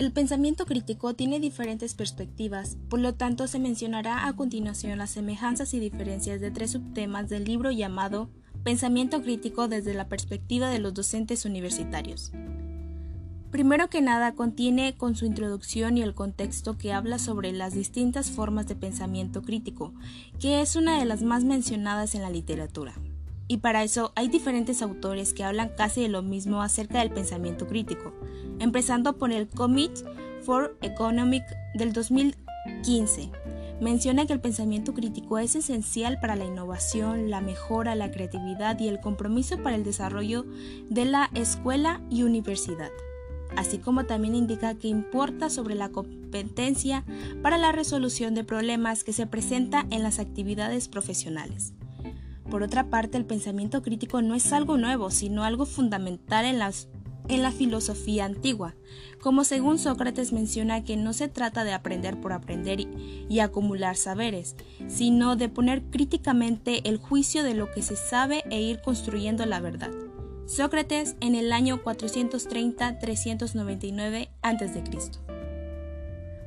El pensamiento crítico tiene diferentes perspectivas, por lo tanto se mencionará a continuación las semejanzas y diferencias de tres subtemas del libro llamado Pensamiento crítico desde la perspectiva de los docentes universitarios. Primero que nada contiene con su introducción y el contexto que habla sobre las distintas formas de pensamiento crítico, que es una de las más mencionadas en la literatura. Y para eso hay diferentes autores que hablan casi de lo mismo acerca del pensamiento crítico, empezando por el Committee for Economic del 2015. Menciona que el pensamiento crítico es esencial para la innovación, la mejora, la creatividad y el compromiso para el desarrollo de la escuela y universidad así como también indica que importa sobre la competencia para la resolución de problemas que se presenta en las actividades profesionales. Por otra parte, el pensamiento crítico no es algo nuevo, sino algo fundamental en, la filosofía antigua, como según Sócrates menciona que no se trata de aprender por aprender y, acumular saberes, sino de poner críticamente el juicio de lo que se sabe e ir construyendo la verdad. Sócrates en el año 430-399 a.C.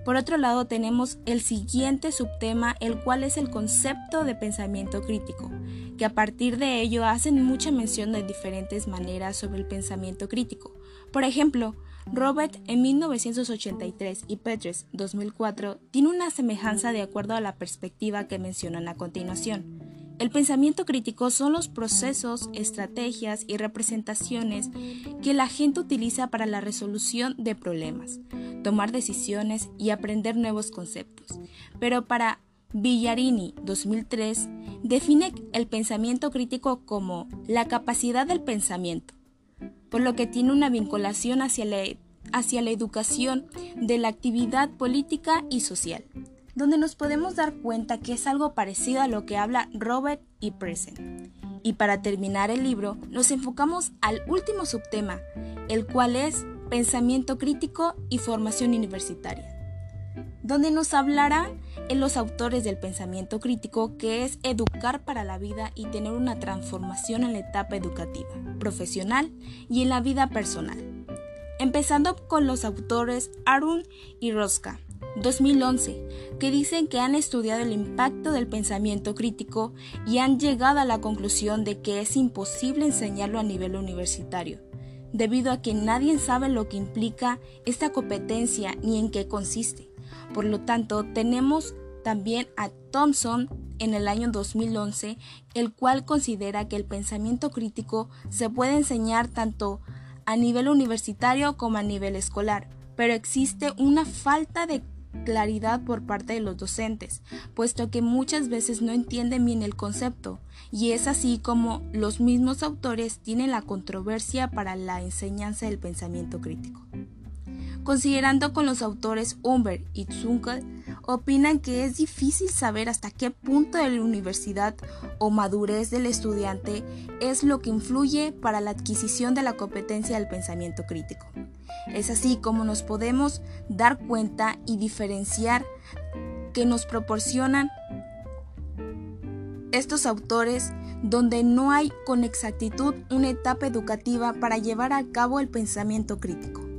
Por otro lado tenemos el siguiente subtema, el cual es el concepto de pensamiento crítico, que a partir de ello hacen mucha mención de diferentes maneras sobre el pensamiento crítico. Por ejemplo, Robert en 1983 y Petres 2004 tiene una semejanza de acuerdo a la perspectiva que mencionan a continuación. El pensamiento crítico son los procesos, estrategias y representaciones que la gente utiliza para la resolución de problemas, tomar decisiones y aprender nuevos conceptos. Pero para Villarini 2003 define el pensamiento crítico como la capacidad del pensamiento, por lo que tiene una vinculación hacia la, hacia la educación de la actividad política y social donde nos podemos dar cuenta que es algo parecido a lo que habla Robert y Present. Y para terminar el libro, nos enfocamos al último subtema, el cual es pensamiento crítico y formación universitaria, donde nos hablará en los autores del pensamiento crítico, que es educar para la vida y tener una transformación en la etapa educativa, profesional y en la vida personal. Empezando con los autores Arun y Roska, 2011, que dicen que han estudiado el impacto del pensamiento crítico y han llegado a la conclusión de que es imposible enseñarlo a nivel universitario, debido a que nadie sabe lo que implica esta competencia ni en qué consiste. Por lo tanto, tenemos también a Thompson en el año 2011, el cual considera que el pensamiento crítico se puede enseñar tanto a nivel universitario como a nivel escolar, pero existe una falta de claridad por parte de los docentes, puesto que muchas veces no entienden bien el concepto, y es así como los mismos autores tienen la controversia para la enseñanza del pensamiento crítico. Considerando con los autores Humbert y Zunkel, opinan que es difícil saber hasta qué punto de la universidad o madurez del estudiante es lo que influye para la adquisición de la competencia del pensamiento crítico. Es así como nos podemos dar cuenta y diferenciar que nos proporcionan estos autores donde no hay con exactitud una etapa educativa para llevar a cabo el pensamiento crítico.